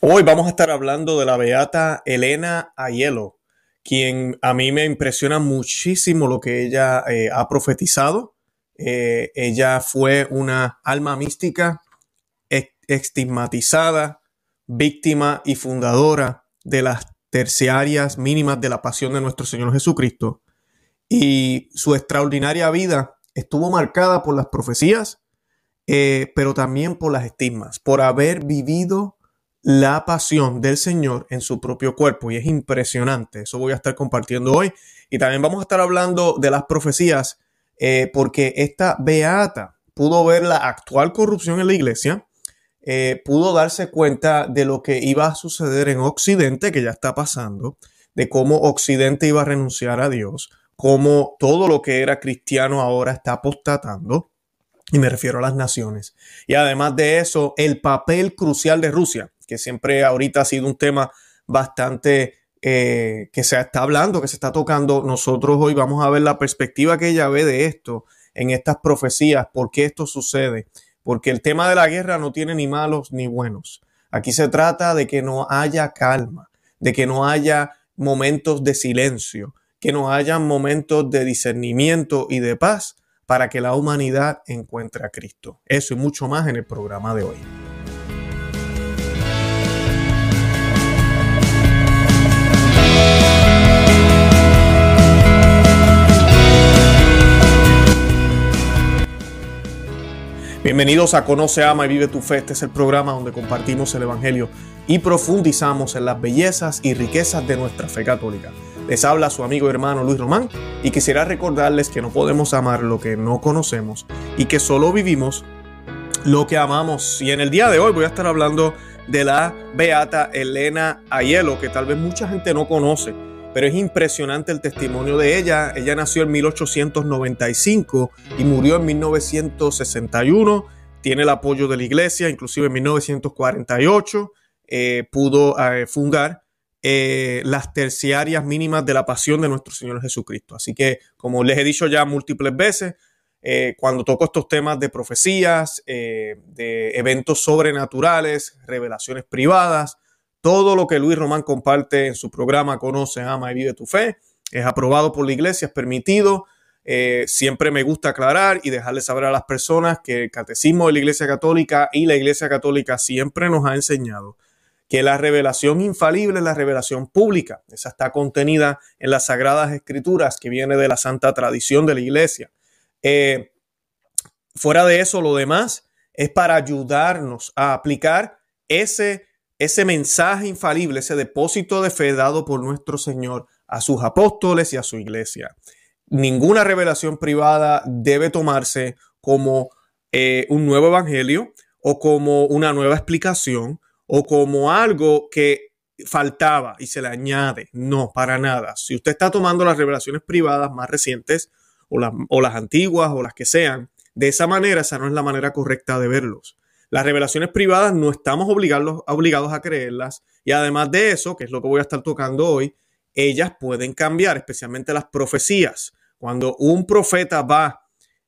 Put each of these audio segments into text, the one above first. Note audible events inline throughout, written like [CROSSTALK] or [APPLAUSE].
Hoy vamos a estar hablando de la beata Elena Ayelo, quien a mí me impresiona muchísimo lo que ella eh, ha profetizado. Eh, ella fue una alma mística estigmatizada, víctima y fundadora de las terciarias mínimas de la pasión de nuestro Señor Jesucristo. Y su extraordinaria vida estuvo marcada por las profecías, eh, pero también por las estigmas, por haber vivido la pasión del Señor en su propio cuerpo y es impresionante. Eso voy a estar compartiendo hoy. Y también vamos a estar hablando de las profecías eh, porque esta beata pudo ver la actual corrupción en la iglesia, eh, pudo darse cuenta de lo que iba a suceder en Occidente, que ya está pasando, de cómo Occidente iba a renunciar a Dios, cómo todo lo que era cristiano ahora está apostatando. Y me refiero a las naciones. Y además de eso, el papel crucial de Rusia que siempre ahorita ha sido un tema bastante eh, que se está hablando, que se está tocando. Nosotros hoy vamos a ver la perspectiva que ella ve de esto en estas profecías, por qué esto sucede. Porque el tema de la guerra no tiene ni malos ni buenos. Aquí se trata de que no haya calma, de que no haya momentos de silencio, que no haya momentos de discernimiento y de paz para que la humanidad encuentre a Cristo. Eso y mucho más en el programa de hoy. Bienvenidos a Conoce, Ama y Vive tu Fe. Este es el programa donde compartimos el Evangelio y profundizamos en las bellezas y riquezas de nuestra fe católica. Les habla su amigo y hermano Luis Román y quisiera recordarles que no podemos amar lo que no conocemos y que solo vivimos lo que amamos. Y en el día de hoy voy a estar hablando de la beata Elena Ayelo, que tal vez mucha gente no conoce pero es impresionante el testimonio de ella. Ella nació en 1895 y murió en 1961. Tiene el apoyo de la iglesia, inclusive en 1948 eh, pudo eh, fundar eh, las terciarias mínimas de la pasión de nuestro Señor Jesucristo. Así que, como les he dicho ya múltiples veces, cuando toco estos temas de profecías, de eventos sobrenaturales, revelaciones privadas, todo lo que Luis Román comparte en su programa Conoce, Ama y Vive tu Fe es aprobado por la iglesia, es permitido. Eh, siempre me gusta aclarar y dejarle saber a las personas que el catecismo de la Iglesia Católica y la Iglesia Católica siempre nos ha enseñado que la revelación infalible es la revelación pública. Esa está contenida en las Sagradas Escrituras que viene de la santa tradición de la Iglesia. Eh, fuera de eso, lo demás es para ayudarnos a aplicar ese ese mensaje infalible, ese depósito de fe dado por nuestro Señor a sus apóstoles y a su iglesia. Ninguna revelación privada debe tomarse como eh, un nuevo evangelio o como una nueva explicación o como algo que faltaba y se le añade. No, para nada. Si usted está tomando las revelaciones privadas más recientes o las, o las antiguas o las que sean, de esa manera, esa no es la manera correcta de verlos. Las revelaciones privadas no estamos obligados, a creerlas y además de eso, que es lo que voy a estar tocando hoy, ellas pueden cambiar, especialmente las profecías. Cuando un profeta va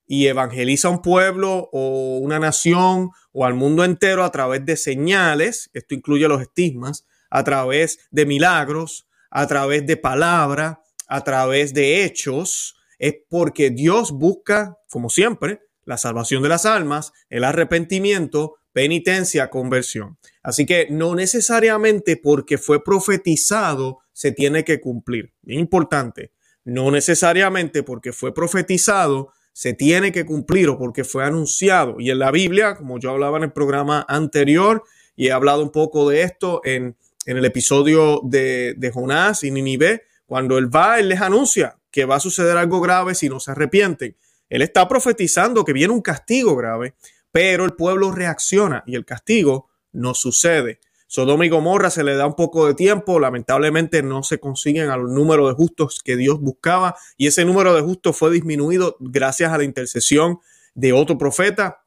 y evangeliza a un pueblo o una nación o al mundo entero a través de señales, esto incluye los estigmas, a través de milagros, a través de palabra, a través de hechos, es porque Dios busca, como siempre, la salvación de las almas, el arrepentimiento, penitencia, conversión. Así que no necesariamente porque fue profetizado se tiene que cumplir. Importante. No necesariamente porque fue profetizado se tiene que cumplir o porque fue anunciado. Y en la Biblia, como yo hablaba en el programa anterior y he hablado un poco de esto en, el episodio de, de Jonás y Ninive, cuando él va, él les anuncia que va a suceder algo grave si no se arrepienten. Él está profetizando que viene un castigo grave, pero el pueblo reacciona y el castigo no sucede. Sodoma y Gomorra se le da un poco de tiempo, lamentablemente no se consiguen al número de justos que Dios buscaba y ese número de justos fue disminuido gracias a la intercesión de otro profeta.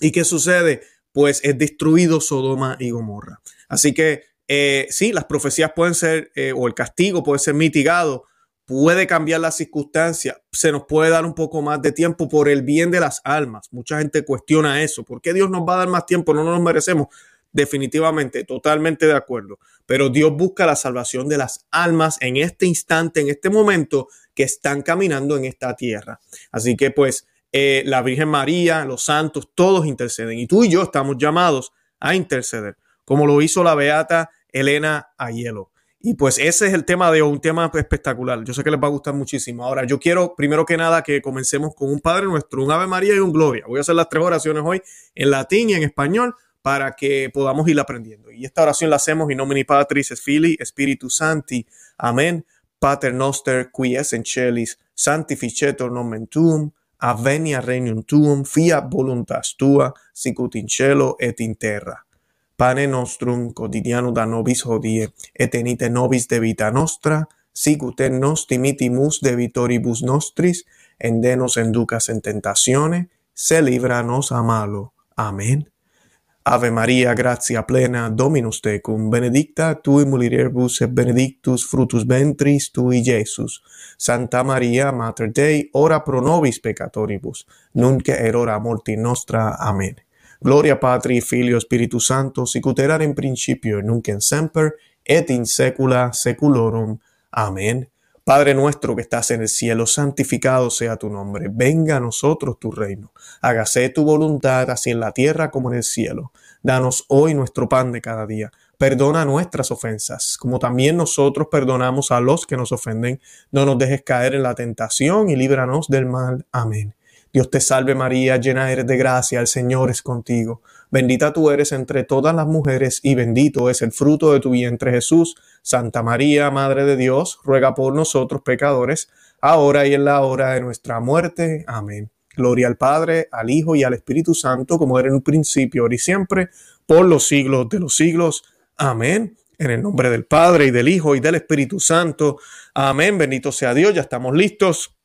¿Y qué sucede? Pues es destruido Sodoma y Gomorra. Así que eh, sí, las profecías pueden ser, eh, o el castigo puede ser mitigado puede cambiar la circunstancia, se nos puede dar un poco más de tiempo por el bien de las almas. Mucha gente cuestiona eso. ¿Por qué Dios nos va a dar más tiempo? No nos merecemos. definitivamente, totalmente de acuerdo. Pero Dios busca la salvación de las almas en este instante, en este momento que están caminando en esta tierra. Así que pues eh, la Virgen María, los santos, todos interceden. Y tú y yo estamos llamados a interceder, como lo hizo la beata Elena Ayelo. Y pues ese es el tema de un tema espectacular. Yo sé que les va a gustar muchísimo. Ahora, yo quiero primero que nada que comencemos con un Padre Nuestro, un Ave María y un Gloria. Voy a hacer las tres oraciones hoy en latín y en español para que podamos ir aprendiendo. Y esta oración la hacemos in nomine Patris, es Fili, Spiritus Santi. Amén. Pater noster, qui es en celis, sanctificetur nomen tuum, avenia regnum tuum, fiat voluntas tua, sicut in cielo et in terra. Pane nostrum quotidiano da nobis hodie, et enite nobis debita nostra, sicut en nos dimitimus debitoribus nostris, en denos enducas en tentatione, se libra nos a malo. Amen. Ave Maria, gratia plena, Dominus tecum, benedicta tui mulieribus et benedictus fructus ventris tui, Iesus. Santa Maria, Mater Dei, ora pro nobis peccatoribus, nunc et hora morti nostra. Amen. Gloria Patri, Filio, Spiritus Santo, sicut erat in principio, nunc en semper, et in secula seculorum. Amén. Padre nuestro que estás en el cielo, santificado sea tu nombre. Venga a nosotros tu reino. Hágase tu voluntad, así en la tierra como en el cielo. Danos hoy nuestro pan de cada día. Perdona nuestras ofensas, como también nosotros perdonamos a los que nos ofenden. No nos dejes caer en la tentación y líbranos del mal. Amén. Dios te salve María, llena eres de gracia, el Señor es contigo. Bendita tú eres entre todas las mujeres y bendito es el fruto de tu vientre Jesús. Santa María, Madre de Dios, ruega por nosotros pecadores, ahora y en la hora de nuestra muerte. Amén. Gloria al Padre, al Hijo y al Espíritu Santo, como era en un principio, ahora y siempre, por los siglos de los siglos. Amén. En el nombre del Padre y del Hijo y del Espíritu Santo. Amén. Bendito sea Dios. Ya estamos listos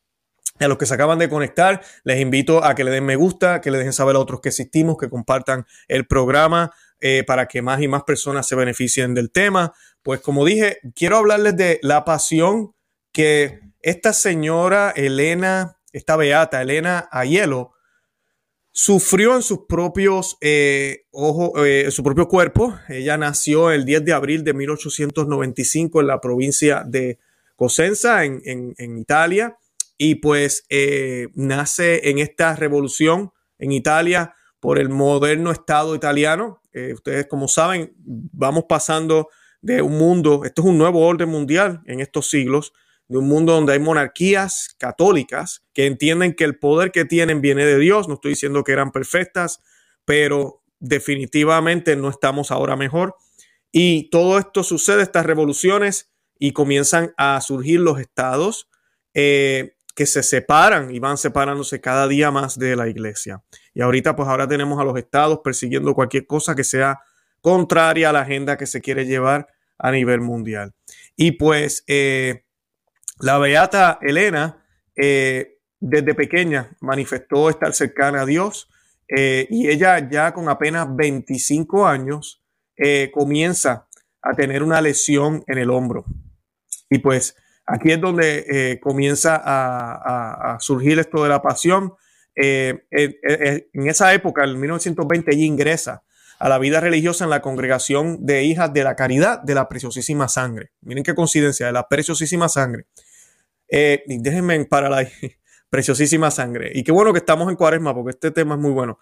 a los que se acaban de conectar, les invito a que le den me gusta, que le dejen saber a otros que existimos, que compartan el programa eh, para que más y más personas se beneficien del tema. Pues como dije, quiero hablarles de la pasión que esta señora Elena, esta beata Elena Ayelo, sufrió en sus propios eh, ojos, eh, su propio cuerpo. Ella nació el 10 de abril de 1895 en la provincia de Cosenza, en, en Italia y pues eh, nace en esta revolución en Italia por el moderno Estado italiano. Eh, ustedes como saben, vamos pasando de un mundo, esto es un nuevo orden mundial en estos siglos, de un mundo donde hay monarquías católicas que entienden que el poder que tienen viene de Dios. No estoy diciendo que eran perfectas, pero definitivamente no estamos ahora mejor. Y todo esto sucede, estas revoluciones, y comienzan a surgir los estados. Eh, que se separan y van separándose cada día más de la iglesia. Y ahorita pues ahora tenemos a los estados persiguiendo cualquier cosa que sea contraria a la agenda que se quiere llevar a nivel mundial. Y pues eh, la beata Elena eh, desde pequeña manifestó estar cercana a Dios eh, y ella ya con apenas 25 años comienza a tener una lesión en el hombro. Y pues Aquí es donde eh, comienza a, surgir esto de la pasión. Eh, eh, en esa época, en 1920, ella ingresa a la vida religiosa en la congregación de hijas de la caridad de la preciosísima sangre. Miren qué coincidencia, de la preciosísima sangre. déjenme para la [LAUGHS] preciosísima sangre. Y qué bueno que estamos en cuaresma porque este tema es muy bueno.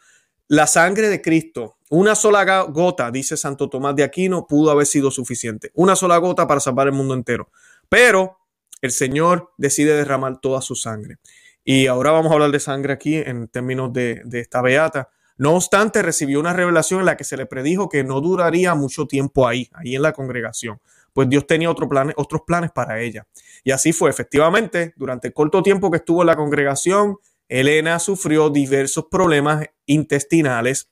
La sangre de Cristo, una sola gota, dice Santo Tomás de Aquino, pudo haber sido suficiente. Una sola gota para salvar el mundo entero. Pero el Señor decide derramar toda su sangre. Y ahora vamos a hablar de sangre aquí en términos de, esta beata. No obstante, recibió una revelación en la que se le predijo que no duraría mucho tiempo ahí, ahí en la congregación, pues Dios tenía otro otros planes para ella. Y así fue, efectivamente, durante el corto tiempo que estuvo en la congregación, Elena sufrió diversos problemas intestinales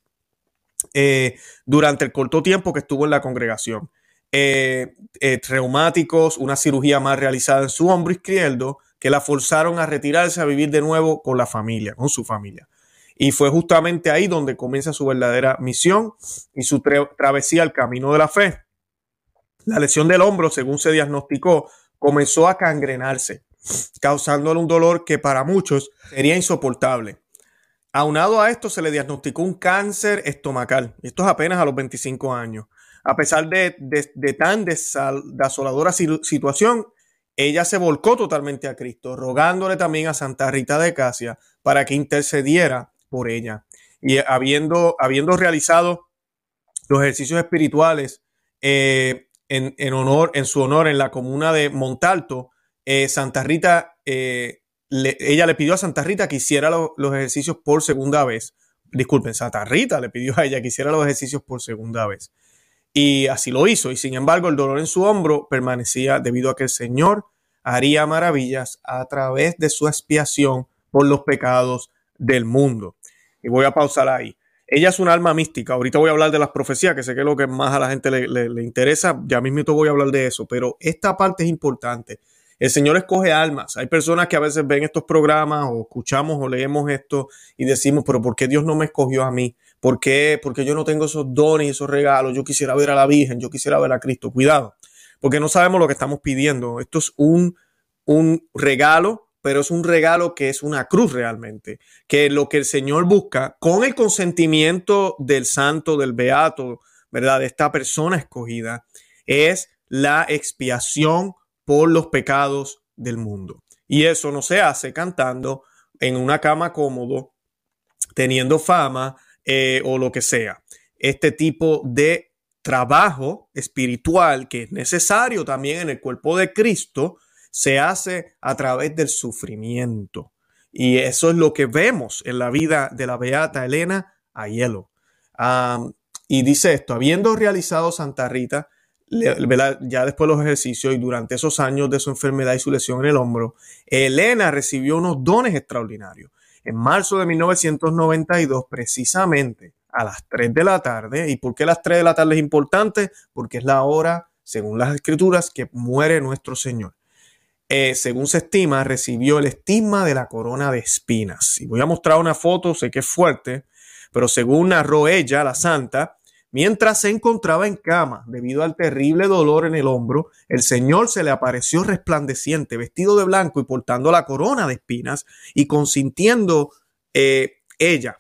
eh, durante el corto tiempo que estuvo en la congregación. Eh, eh, traumáticos, una cirugía más realizada en su hombro izquierdo, que la forzaron a retirarse a vivir de nuevo con la familia, con su familia. Y fue justamente ahí donde comienza su verdadera misión y su travesía al camino de la fe. La lesión del hombro, según se diagnosticó, comenzó a cangrenarse, causándole un dolor que para muchos sería insoportable. Aunado a esto, se le diagnosticó un cáncer estomacal. Esto es apenas a los 25 años. A pesar de, tan desoladora situación, ella se volcó totalmente a Cristo, rogándole también a Santa Rita de Casia para que intercediera por ella. Y habiendo, realizado los ejercicios espirituales eh, en, honor, en su honor en la comuna de Montalto, eh, Santa Rita, eh, ella le pidió a Santa Rita que hiciera los ejercicios por segunda vez. Disculpen, Santa Rita le pidió a ella que hiciera los ejercicios por segunda vez. Y así lo hizo. Y sin embargo, el dolor en su hombro permanecía debido a que el Señor haría maravillas a través de su expiación por los pecados del mundo. Y voy a pausar ahí. Ella es un alma mística. Ahorita voy a hablar de las profecías, que sé que es lo que más a la gente le, interesa. Ya mismo voy a hablar de eso, pero esta parte es importante. El Señor escoge almas. Hay personas que a veces ven estos programas o escuchamos o leemos esto y decimos, pero ¿por qué Dios no me escogió a mí? ¿Por qué? Porque yo no tengo esos dones y esos regalos. Yo quisiera ver a la Virgen, yo quisiera ver a Cristo. Cuidado, porque no sabemos lo que estamos pidiendo. Esto es un, un regalo pero es un regalo que es una cruz realmente, que lo que el Señor busca con el consentimiento del santo, del beato, ¿verdad? De esta persona escogida, es la expiación por los pecados del mundo. Y eso no se hace cantando en una cama cómodo, teniendo fama eh, o lo que sea. Este tipo de trabajo espiritual que es necesario también en el cuerpo de Cristo, se hace a través del sufrimiento. Y eso es lo que vemos en la vida de la beata Elena Ayelo. y dice esto, habiendo realizado Santa Rita, ya después de los ejercicios y durante esos años de su enfermedad y su lesión en el hombro, Elena recibió unos dones extraordinarios. En marzo de 1992, precisamente a las 3 de la tarde, ¿y por qué las 3 de la tarde es importante? Porque es la hora, según las escrituras, que muere nuestro Señor. Eh, según se estima, recibió el estigma de la corona de espinas. Y voy a mostrar una foto, sé que es fuerte, pero según narró ella, la santa, mientras se encontraba en cama debido al terrible dolor en el hombro, el Señor se le apareció resplandeciente, vestido de blanco y portando la corona de espinas y consintiendo eh, ella.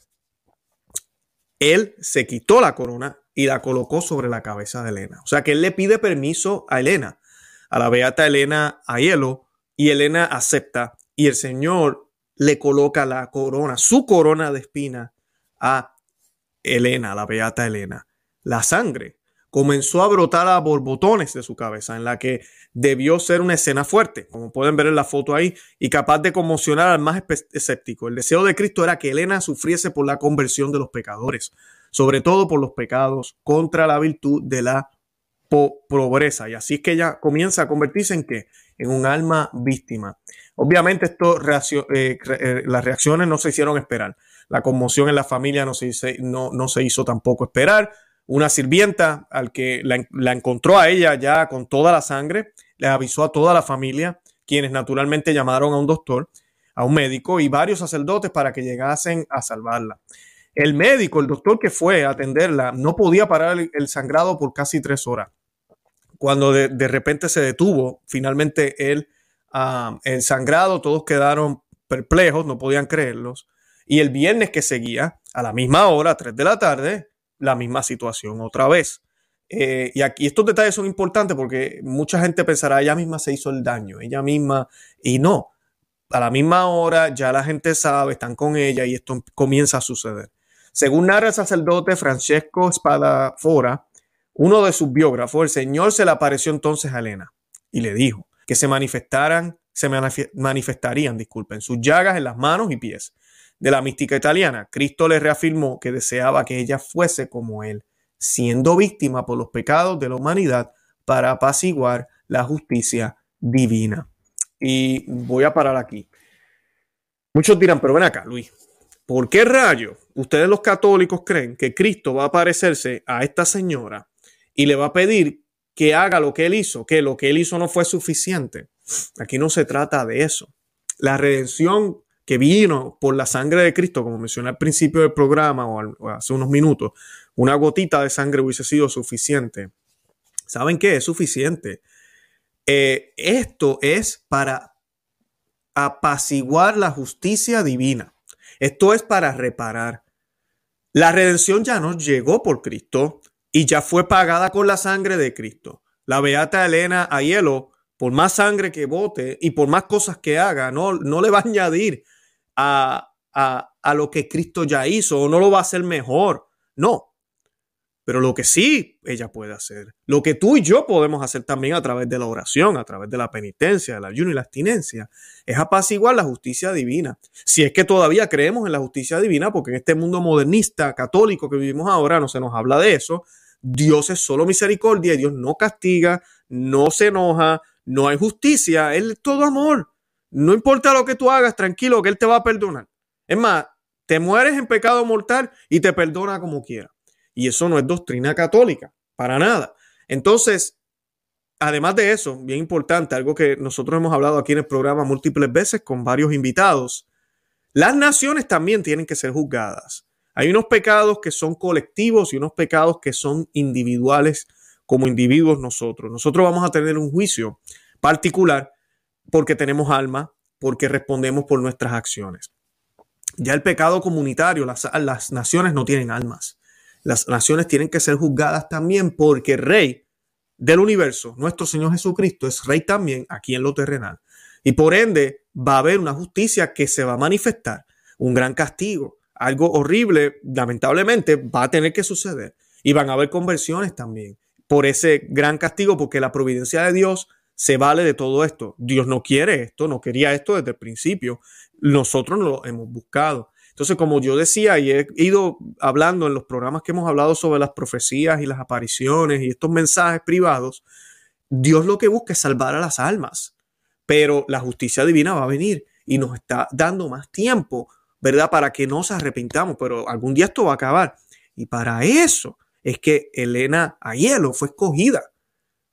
Él se quitó la corona y la colocó sobre la cabeza de Elena. O sea que él le pide permiso a Elena a la beata Elena Aiello y Elena acepta y el Señor le coloca la corona, su corona de espina a Elena, la beata Elena. La sangre comenzó a brotar a borbotones de su cabeza, en la que debió ser una escena fuerte, como pueden ver en la foto ahí, y capaz de conmocionar al más escéptico. El deseo de Cristo era que Elena sufriese por la conversión de los pecadores, sobre todo por los pecados contra la virtud de la pobreza. Y así es que ella comienza a convertirse en qué? En un alma víctima. Obviamente esto eh, eh, las reacciones no se hicieron esperar. La conmoción en la familia no se, no, no se hizo tampoco esperar. Una sirvienta al que la, encontró a ella ya con toda la sangre, le avisó a toda la familia, quienes naturalmente llamaron a un doctor, a un médico y varios sacerdotes para que llegasen a salvarla. El médico, el doctor que fue a atenderla, no podía parar el sangrado por casi tres horas cuando de, repente se detuvo finalmente el, ah, el sangrado, todos quedaron perplejos, no podían creerlos. Y el viernes que seguía, a la misma hora, 3 de la tarde, la misma situación otra vez. Eh, y aquí estos detalles son importantes porque mucha gente pensará, ella misma se hizo el daño, ella misma, y no, a la misma hora ya la gente sabe, están con ella y esto comienza a suceder. Según narra el sacerdote Francesco Espadafora, uno de sus biógrafos, el Señor se le apareció entonces a Elena y le dijo que se manifestaran, se manifestarían, disculpen, sus llagas en las manos y pies. De la mística italiana, Cristo le reafirmó que deseaba que ella fuese como él, siendo víctima por los pecados de la humanidad para apaciguar la justicia divina. Y voy a parar aquí. Muchos dirán, pero ven acá, Luis, ¿por qué rayo ustedes los católicos creen que Cristo va a parecerse a esta señora y le va a pedir que haga lo que él hizo, que lo que él hizo no fue suficiente. Aquí no se trata de eso. La redención que vino por la sangre de Cristo, como mencioné al principio del programa o, hace unos minutos, una gotita de sangre hubiese sido suficiente. ¿Saben qué? Es suficiente. Eh, esto es para apaciguar la justicia divina. Esto es para reparar. La redención ya nos llegó por Cristo y ya fue pagada con la sangre de Cristo. La beata Elena Ayelo, por más sangre que bote y por más cosas que haga, no, no le va a añadir a, a, a lo que Cristo ya hizo o no lo va a hacer mejor. No, pero lo que sí ella puede hacer, lo que tú y yo podemos hacer también a través de la oración, a través de la penitencia, el ayuno y la abstinencia, es apaciguar la justicia divina. Si es que todavía creemos en la justicia divina, porque en este mundo modernista, católico que vivimos ahora, no se nos habla de eso, Dios es solo misericordia, Dios no castiga, no se enoja, no hay justicia, Él es todo amor. No importa lo que tú hagas, tranquilo, que Él te va a perdonar. Es más, te mueres en pecado mortal y te perdona como quiera. Y eso no es doctrina católica, para nada. Entonces, además de eso, bien importante, algo que nosotros hemos hablado aquí en el programa múltiples veces con varios invitados, las naciones también tienen que ser juzgadas. Hay unos pecados que son colectivos y unos pecados que son individuales como individuos nosotros. Nosotros vamos a tener un juicio particular porque tenemos alma, porque respondemos por nuestras acciones. Ya el pecado comunitario, las, las naciones no tienen almas las naciones tienen que ser juzgadas también porque rey del universo, nuestro Señor Jesucristo, es rey también aquí en lo terrenal. Y por ende va a haber una justicia que se va a manifestar, un gran castigo, algo horrible, lamentablemente, va a tener que suceder. Y van a haber conversiones también por ese gran castigo, porque la providencia de Dios se vale de todo esto. Dios no quiere esto, no quería esto desde el principio. Nosotros lo hemos buscado. Entonces, como yo decía y he ido hablando en los programas que hemos hablado sobre las profecías y las apariciones y estos mensajes privados, Dios lo que busca es salvar a las almas, pero la justicia divina va a venir y nos está dando más tiempo, ¿verdad? Para que nos arrepintamos, pero algún día esto va a acabar. Y para eso es que Elena Ayelo fue escogida.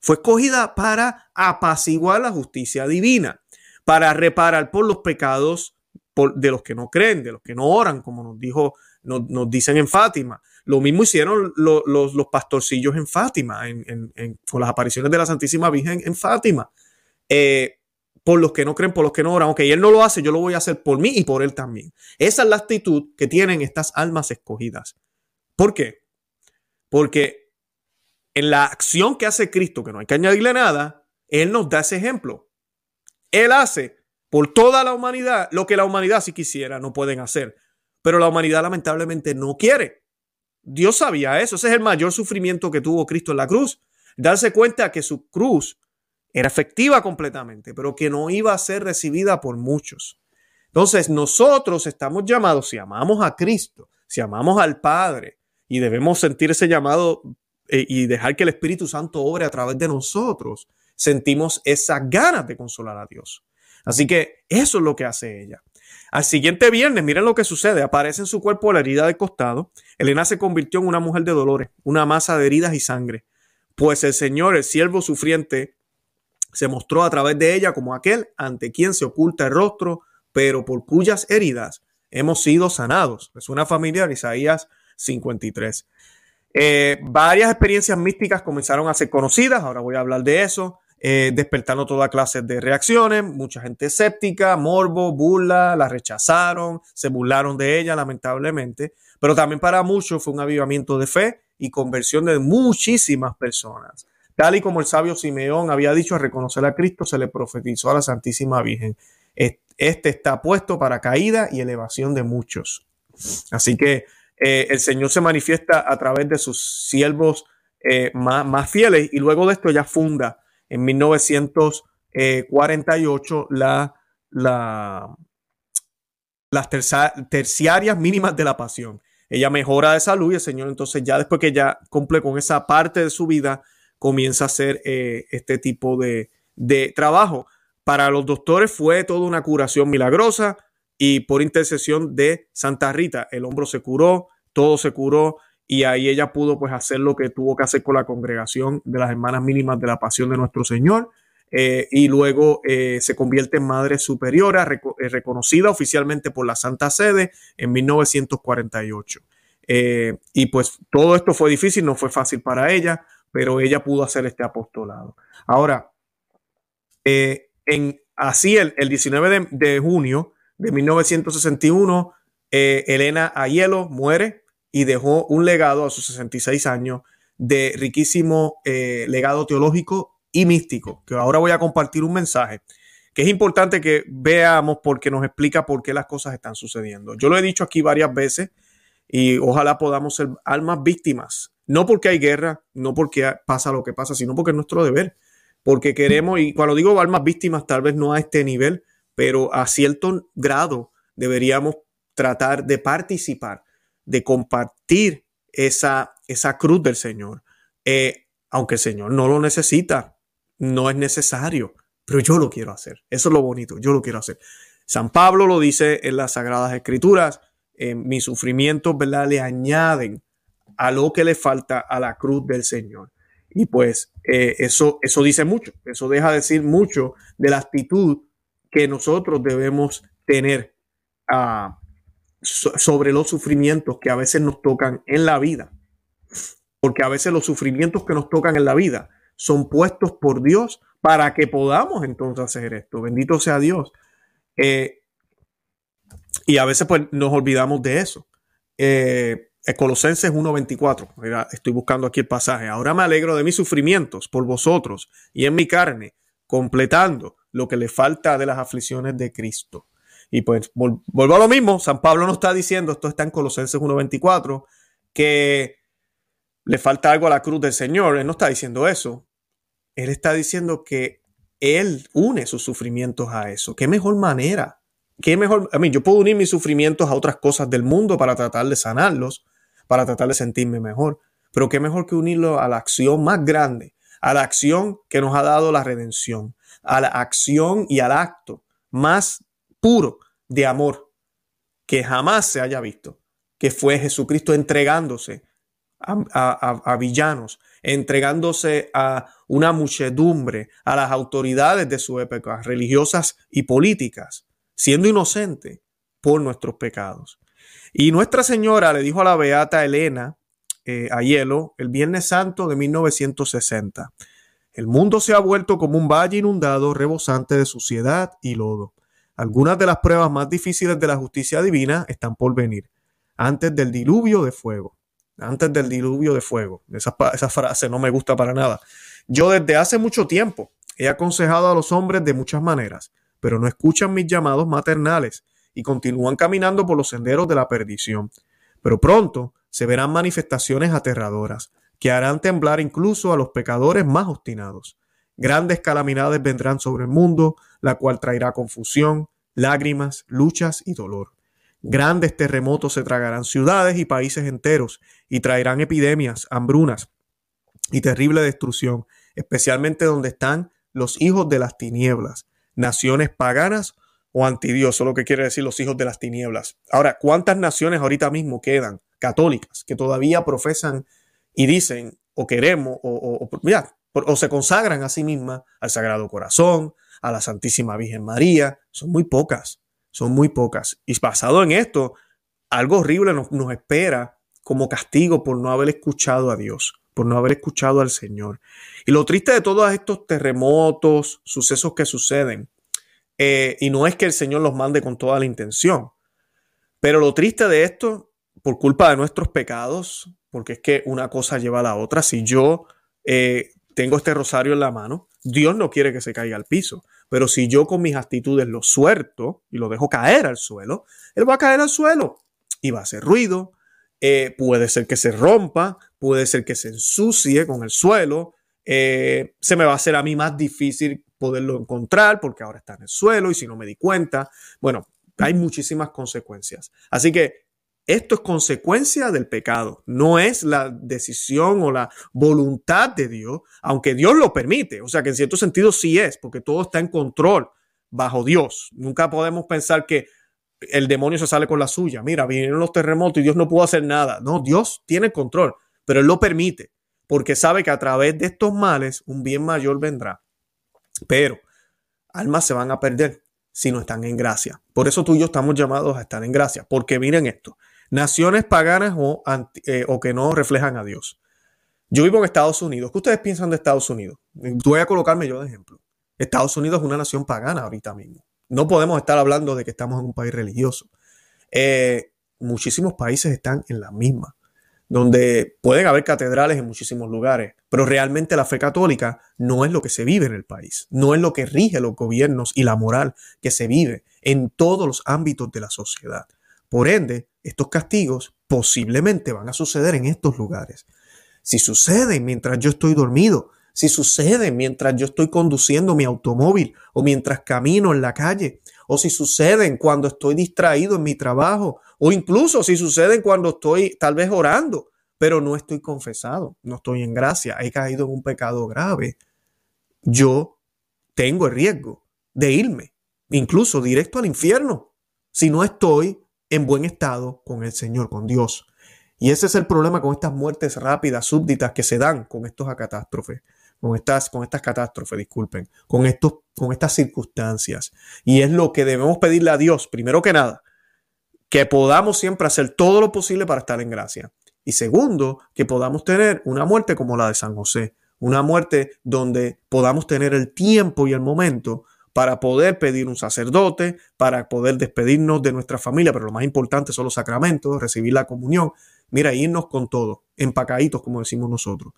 Fue escogida para apaciguar la justicia divina, para reparar por los pecados de los que no creen, de los que no oran, como nos dijo, nos, dicen en Fátima. Lo mismo hicieron los, los, pastorcillos en Fátima, con las apariciones de la Santísima Virgen en Fátima. Eh, por los que no creen, por los que no oran. Ok, él no lo hace, yo lo voy a hacer por mí y por él también. Esa es la actitud que tienen estas almas escogidas. ¿Por qué? Porque en la acción que hace Cristo, que no hay que añadirle nada, Él nos da ese ejemplo. Él hace por toda la humanidad lo que la humanidad si quisiera no pueden hacer. Pero la humanidad lamentablemente no quiere. Dios sabía eso. Ese es el mayor sufrimiento que tuvo Cristo en la cruz. Darse cuenta que su cruz era efectiva completamente, pero que no iba a ser recibida por muchos. Entonces nosotros estamos llamados, si amamos a Cristo, si amamos al Padre, y debemos sentir ese llamado eh, y dejar que el Espíritu Santo obre a través de nosotros, sentimos esas ganas de consolar a Dios. Así que eso es lo que hace ella. Al siguiente viernes, miren lo que sucede. Aparece en su cuerpo la herida del costado. Elena se convirtió en una mujer de dolores, una masa de heridas y sangre. Pues el Señor, el siervo sufriente, se mostró a través de ella como aquel ante quien se oculta el rostro, pero por cuyas heridas hemos sido sanados. Es una familiar, Isaías 53. Eh, varias experiencias místicas comenzaron a ser conocidas, ahora voy a hablar de eso. Eh, despertando toda clase de reacciones, mucha gente escéptica, morbo, burla, la rechazaron, se burlaron de ella lamentablemente, pero también para muchos fue un avivamiento de fe y conversión de muchísimas personas. Tal y como el sabio Simeón había dicho, al reconocer a Cristo se le profetizó a la Santísima Virgen. Este está puesto para caída y elevación de muchos. Así que eh, el Señor se manifiesta a través de sus siervos eh, más, más, fieles y luego de esto ya funda en 1948 la, la, las terciarias mínimas de la pasión. Ella mejora de salud y el Señor entonces ya después que ya cumple con esa parte de su vida, comienza a hacer eh, este tipo de, de trabajo. Para los doctores fue toda una curación milagrosa y por intercesión de Santa Rita, el hombro se curó, todo se curó, y ahí ella pudo pues hacer lo que tuvo que hacer con la congregación de las hermanas mínimas de la pasión de nuestro Señor. Eh, y luego eh, se convierte en madre superiora, eh, reconocida oficialmente por la Santa Sede en 1948. y pues todo esto fue difícil, no fue fácil para ella, pero ella pudo hacer este apostolado. Ahora, en, así el, 19 de, de junio de 1961, eh, Elena Ayelo muere y dejó un legado a sus 66 años de riquísimo eh, legado teológico y místico, que ahora voy a compartir un mensaje que es importante que veamos porque nos explica por qué las cosas están sucediendo. Yo lo he dicho aquí varias veces y ojalá podamos ser almas víctimas, no porque hay guerra, no porque pasa lo que pasa, sino porque es nuestro deber, porque queremos, y cuando digo almas víctimas, tal vez no a este nivel, pero a cierto grado deberíamos tratar de participar, de compartir esa, esa cruz del Señor. Eh, aunque el Señor no lo necesita, no es necesario, pero yo lo quiero hacer. Eso es lo bonito, yo lo quiero hacer. San Pablo lo dice en las Sagradas Escrituras, en mis sufrimientos, ¿verdad? Le añaden a lo que le falta a la cruz del Señor. Y pues eh, eso, eso dice mucho, eso deja decir mucho de la actitud que nosotros debemos tener uh, sobre los sufrimientos que a veces nos tocan en la vida. Porque a veces los sufrimientos que nos tocan en la vida son puestos por Dios para que podamos entonces hacer esto. Bendito sea Dios. Eh, y a veces pues nos olvidamos de eso. Eh, Colosenses 1.24, estoy buscando aquí el pasaje. Ahora me alegro de mis sufrimientos por vosotros y en mi carne, completando lo que le falta de las aflicciones de Cristo. Y pues vuelvo a lo mismo, San Pablo no está diciendo, esto está en Colosenses 1.24, que le falta algo a la cruz del Señor. Él no está diciendo eso. Él está diciendo que Él une sus sufrimientos a eso. ¿Qué mejor manera? ¿Qué mejor? A mí, yo puedo unir mis sufrimientos a otras cosas del mundo para tratar de sanarlos, para tratar de sentirme mejor. Pero qué mejor que unirlo a la acción más grande, a la acción que nos ha dado la redención, a la acción y al acto más puro de amor que jamás se haya visto, que fue Jesucristo entregándose a, villanos, entregándose a una muchedumbre, a las autoridades de su época, religiosas y políticas, siendo inocente por nuestros pecados. Y Nuestra Señora le dijo a la beata Elena eh, a Hielo el Viernes Santo de 1960, el mundo se ha vuelto como un valle inundado, rebosante de suciedad y lodo. Algunas de las pruebas más difíciles de la justicia divina están por venir, antes del diluvio de fuego. Antes del diluvio de fuego. Esa, esa frase no me gusta para nada. Yo desde hace mucho tiempo he aconsejado a los hombres de muchas maneras, pero no escuchan mis llamados maternales y continúan caminando por los senderos de la perdición. Pero pronto se verán manifestaciones aterradoras que harán temblar incluso a los pecadores más obstinados. Grandes calamidades vendrán sobre el mundo, la cual traerá confusión, lágrimas, luchas y dolor. Grandes terremotos se tragarán ciudades y países enteros y traerán epidemias, hambrunas y terrible destrucción, especialmente donde están los hijos de las tinieblas, naciones paganas o antidios, lo que quiere decir los hijos de las tinieblas. Ahora, ¿cuántas naciones ahorita mismo quedan católicas que todavía profesan y dicen o queremos o, se consagran a sí mismas al Sagrado Corazón, a la Santísima Virgen María. Son muy pocas, son muy pocas. Y basado en esto, algo horrible nos, nos espera como castigo por no haber escuchado a Dios, por no haber escuchado al Señor. Y lo triste de todos estos terremotos, sucesos que suceden, eh, y no es que el Señor los mande con toda la intención, pero lo triste de esto, por culpa de nuestros pecados, porque es que una cosa lleva a la otra, si yo eh, tengo este rosario en la mano, Dios no quiere que se caiga al piso. Pero si yo con mis actitudes lo suelto y lo dejo caer al suelo, él va a caer al suelo y va a hacer ruido. Eh, puede ser que se rompa, puede ser que se ensucie con el suelo. Eh, se me va a hacer a mí más difícil poderlo encontrar porque ahora está en el suelo y si no me di cuenta. Bueno, hay muchísimas consecuencias. Así que esto es consecuencia del pecado, no es la decisión o la voluntad de Dios, aunque Dios lo permite. O sea que en cierto sentido sí es, porque todo está en control bajo Dios. Nunca podemos pensar que el demonio se sale con la suya. Mira, vinieron los terremotos y Dios no pudo hacer nada. No, Dios tiene control, pero Él lo permite, porque sabe que a través de estos males un bien mayor vendrá. Pero almas se van a perder si no están en gracia. Por eso tú y yo estamos llamados a estar en gracia, porque miren esto naciones paganas eh, o, que no reflejan a Dios. Yo vivo en Estados Unidos. ¿Qué ustedes piensan de Estados Unidos? Voy a colocarme yo de ejemplo. Estados Unidos es una nación pagana ahorita mismo. No podemos estar hablando de que estamos en un país religioso. Eh, muchísimos países están en la misma, donde pueden haber catedrales en muchísimos lugares, pero realmente la fe católica no es lo que se vive en el país, no es lo que rige los gobiernos y la moral que se vive en todos los ámbitos de la sociedad. Por ende, estos castigos posiblemente van a suceder en estos lugares. Si sucede mientras yo estoy dormido, si sucede mientras yo estoy conduciendo mi automóvil o mientras camino en la calle, o si suceden cuando estoy distraído en mi trabajo, o incluso si suceden cuando estoy tal vez orando, pero no estoy confesado, no estoy en gracia, he caído en un pecado grave, yo tengo el riesgo de irme, incluso directo al infierno, si no estoy en buen estado con el Señor, con Dios. Y ese es el problema con estas muertes rápidas, súbditas que se dan con estos catástrofes, con estas, con estas catástrofes, disculpen, con, estos, con estas circunstancias. Y es lo que debemos pedirle a Dios, primero que nada, que podamos siempre hacer todo lo posible para estar en gracia. Y segundo, que podamos tener una muerte como la de San José, una muerte donde podamos tener el tiempo y el momento para poder pedir un sacerdote, para poder despedirnos de nuestra familia, pero lo más importante son los sacramentos, recibir la comunión, mira, irnos con todo, empacaditos, como decimos nosotros.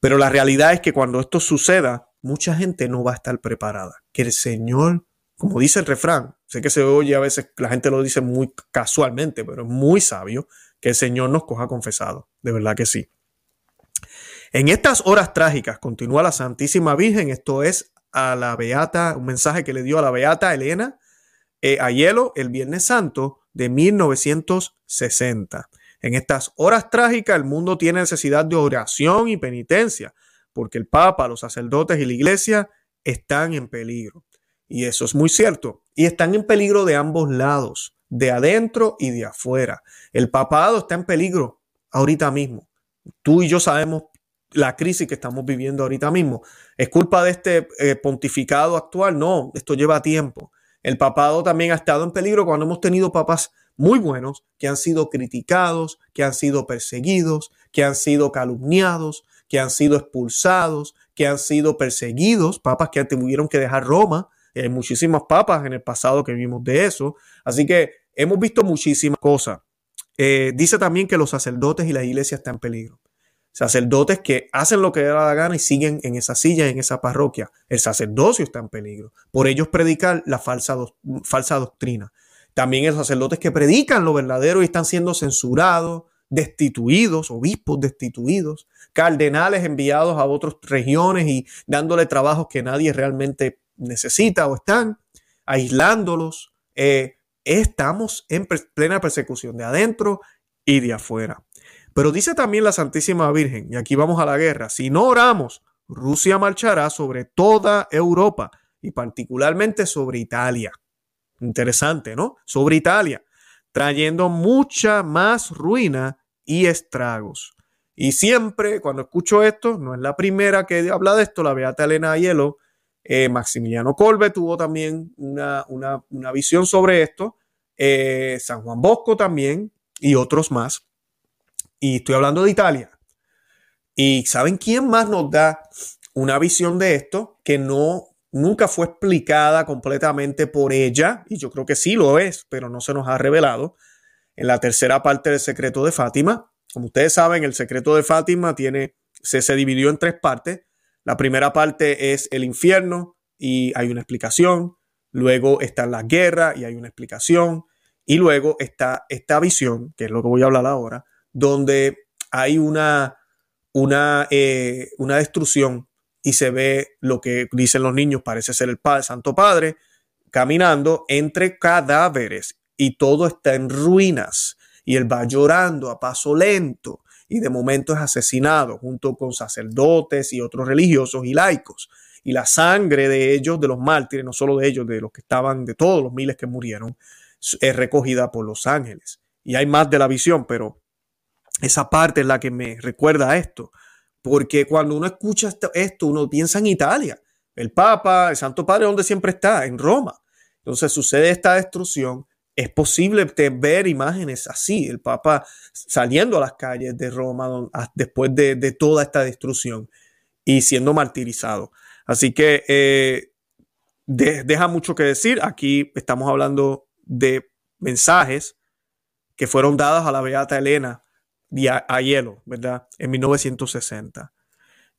Pero la realidad es que cuando esto suceda, mucha gente no va a estar preparada. Que el Señor, como dice el refrán, sé que se oye a veces, la gente lo dice muy casualmente, pero es muy sabio, que el Señor nos coja confesado. De verdad que sí. En estas horas trágicas, continúa la Santísima Virgen, esto es a la Beata, un mensaje que le dio a la Beata Elena eh, Ayelo el Viernes Santo de 1960. En estas horas trágicas el mundo tiene necesidad de oración y penitencia, porque el Papa, los sacerdotes y la Iglesia están en peligro. Y eso es muy cierto. Y están en peligro de ambos lados, de adentro y de afuera. El papado está en peligro ahorita mismo. Tú y yo sabemos la crisis que estamos viviendo ahorita mismo. ¿Es culpa de este eh, pontificado actual? No, esto lleva tiempo. El papado también ha estado en peligro cuando hemos tenido papas muy buenos que han sido criticados, que han sido perseguidos, que han sido calumniados, que han sido expulsados, que han sido perseguidos, papas que tuvieron que dejar Roma. Hay muchísimas papas en el pasado que vimos de eso. Así que hemos visto muchísimas cosas. Eh, dice también que los sacerdotes y la iglesia están en peligro sacerdotes que hacen lo que da la gana y siguen en esa silla, en esa parroquia. El sacerdocio está en peligro. Por ellos predicar la falsa, falsa doctrina. También los sacerdotes que predican lo verdadero y están siendo censurados, destituidos, obispos destituidos, cardenales enviados a otras regiones y dándole trabajos que nadie realmente necesita o están aislándolos. Eh, estamos en plena persecución de adentro y de afuera. Pero dice también la Santísima Virgen, y aquí vamos a la guerra, si no oramos, Rusia marchará sobre toda Europa y particularmente sobre Italia. Interesante, ¿no? Sobre Italia, trayendo mucha más ruina y estragos. Y siempre, cuando escucho esto, no es la primera que habla de esto, la Beata Elena Hielo, eh, Maximiliano Colbe tuvo también una, visión sobre esto, eh, San Juan Bosco también y otros más. Y estoy hablando de Italia. ¿Y saben quién más nos da una visión de esto que no nunca fue explicada completamente por ella? Y yo creo que sí lo es, pero no se nos ha revelado. En la tercera parte del secreto de Fátima, como ustedes saben, el secreto de Fátima tiene, se, se dividió en tres partes. La primera parte es el infierno y hay una explicación. Luego está la guerra y hay una explicación. Y luego está esta visión, que es lo que voy a hablar ahora, donde hay una, una, eh, una destrucción y se ve lo que dicen los niños, parece ser el Padre, Santo Padre, caminando entre cadáveres y todo está en ruinas y él va llorando a paso lento y de momento es asesinado junto con sacerdotes y otros religiosos y laicos. Y la sangre de ellos, de los mártires, no solo de ellos, de los que estaban, de todos los miles que murieron, es recogida por los ángeles. Y hay más de la visión, pero esa parte es la que me recuerda esto. Porque cuando uno escucha esto, uno piensa en Italia. El Papa, el Santo Padre, donde siempre está, en Roma. Entonces sucede esta destrucción. Es posible ver imágenes así, el Papa saliendo a las calles de Roma después de, toda esta destrucción y siendo martirizado. Así que eh, deja mucho que decir. Aquí estamos hablando de mensajes que fueron dadas a la Beata Elena a hielo, ¿verdad? En 1960.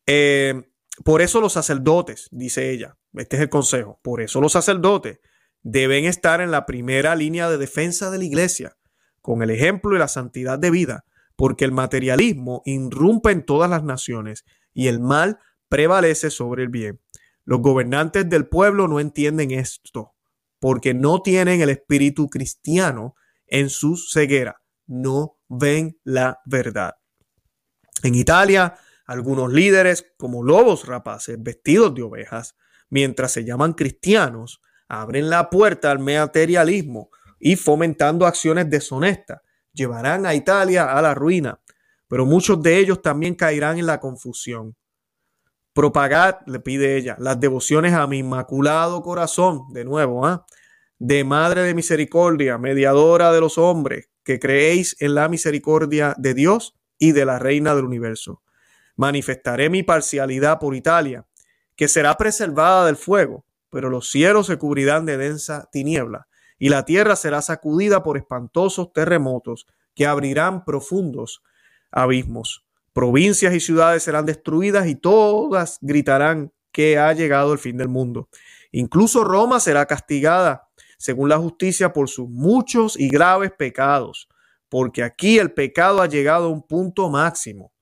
Eh, por eso los sacerdotes, dice ella, este es el consejo, por eso los sacerdotes deben estar en la primera línea de defensa de la iglesia, con el ejemplo y la santidad de vida, porque el materialismo irrumpe en todas las naciones y el mal prevalece sobre el bien. Los gobernantes del pueblo no entienden esto, porque no tienen el espíritu cristiano en su ceguera, no ven la verdad. En Italia, algunos líderes, como lobos rapaces vestidos de ovejas, mientras se llaman cristianos, abren la puerta al materialismo y fomentando acciones deshonestas, llevarán a Italia a la ruina, pero muchos de ellos también caerán en la confusión. Propagad, le pide ella, las devociones a mi inmaculado corazón, de nuevo, ¿ah? de Madre de Misericordia, mediadora de los hombres, que creéis en la misericordia de Dios y de la Reina del Universo. Manifestaré mi parcialidad por Italia, que será preservada del fuego, pero los cielos se cubrirán de densa tiniebla, y la tierra será sacudida por espantosos terremotos que abrirán profundos abismos. Provincias y ciudades serán destruidas y todas gritarán que ha llegado el fin del mundo. Incluso Roma será castigada según la justicia, por sus muchos y graves pecados, porque aquí el pecado ha llegado a un punto máximo.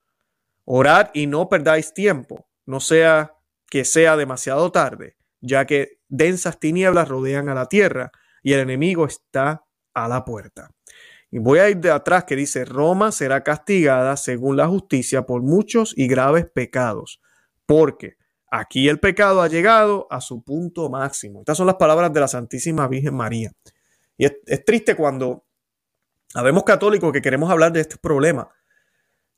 Orad y no perdáis tiempo, no sea que sea demasiado tarde, ya que densas tinieblas rodean a la tierra y el enemigo está a la puerta. Y voy a ir de atrás que dice, Roma será castigada según la justicia por muchos y graves pecados, porque Aquí el pecado ha llegado a su punto máximo. Estas son las palabras de la Santísima Virgen María. Y es, triste cuando habemos católicos que queremos hablar de este problema.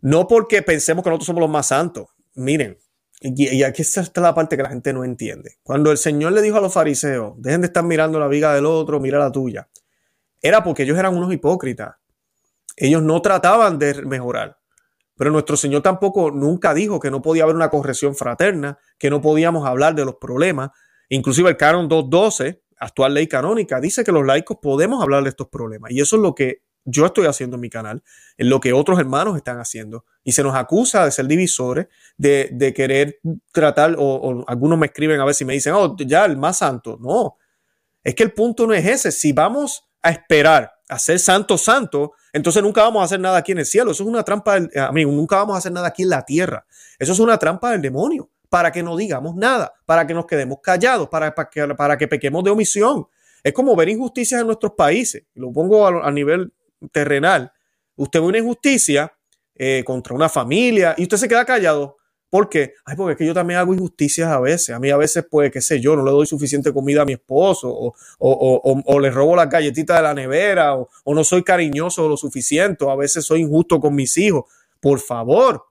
No porque pensemos que nosotros somos los más santos. Miren, y, aquí está la parte que la gente no entiende. Cuando el Señor le dijo a los fariseos, dejen de estar mirando la viga del otro, mira la tuya, era porque ellos eran unos hipócritas. Ellos no trataban de mejorar. Pero nuestro Señor tampoco nunca dijo que no podía haber una corrección fraterna, que no podíamos hablar de los problemas. Inclusive el canon 212, actual ley canónica, dice que los laicos podemos hablar de estos problemas. Y eso es lo que yo estoy haciendo en mi canal, es lo que otros hermanos están haciendo. Y se nos acusa de ser divisores, de, querer tratar, o, o, algunos me escriben a ver si me dicen, oh, ya el más santo. No, es que el punto no es ese. Si vamos a esperar a ser santo santo, entonces nunca vamos a hacer nada aquí en el cielo. Eso es una trampa, del, eh, amigo, nunca vamos a hacer nada aquí en la tierra. Eso es una trampa del demonio, para que no digamos nada, para que nos quedemos callados, para, para, que, para que pequemos de omisión. Es como ver injusticias en nuestros países. Lo pongo a, nivel terrenal. Usted ve una injusticia eh, contra una familia y usted se queda callado. ¿Por qué? Ay, porque es que yo también hago injusticias a veces. A mí a veces, pues, qué sé yo, no le doy suficiente comida a mi esposo, o, o, o, le robo las galletitas de la nevera, o, no soy cariñoso lo suficiente, o a veces soy injusto con mis hijos. Por favor,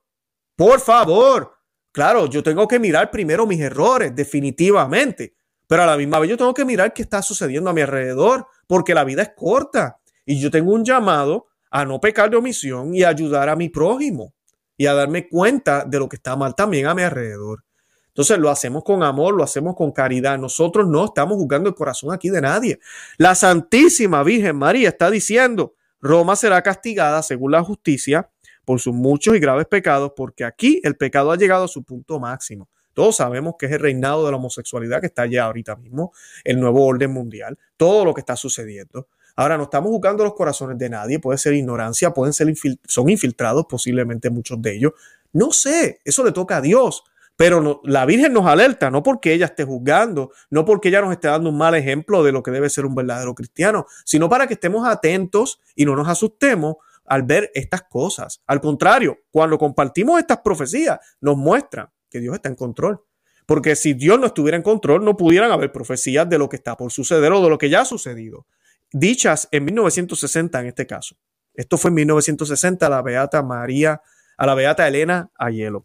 por favor. Claro, yo tengo que mirar primero mis errores, definitivamente. Pero a la misma vez yo tengo que mirar qué está sucediendo a mi alrededor, porque la vida es corta. Y yo tengo un llamado a no pecar de omisión y ayudar a mi prójimo y a darme cuenta de lo que está mal también a mi alrededor. Entonces lo hacemos con amor, lo hacemos con caridad. Nosotros no estamos juzgando el corazón aquí de nadie. La Santísima Virgen María está diciendo, Roma será castigada según la justicia por sus muchos y graves pecados, porque aquí el pecado ha llegado a su punto máximo. Todos sabemos que es el reinado de la homosexualidad que está allá ahorita mismo, el nuevo orden mundial, todo lo que está sucediendo. Ahora, no estamos jugando los corazones de nadie, puede ser ignorancia, pueden ser son infiltrados posiblemente muchos de ellos. No sé, eso le toca a Dios. Pero la Virgen nos alerta, no porque ella esté juzgando, no porque ella nos esté dando un mal ejemplo de lo que debe ser un verdadero cristiano, sino para que estemos atentos y no nos asustemos al ver estas cosas. Al contrario, cuando compartimos estas profecías, nos muestran que Dios está en control. Porque si Dios no estuviera en control, no pudieran haber profecías de lo que está por suceder o de lo que ya ha sucedido dichas en 1960 en este caso. Esto fue en 1960 a la Beata María, a la Beata Elena Ayelo.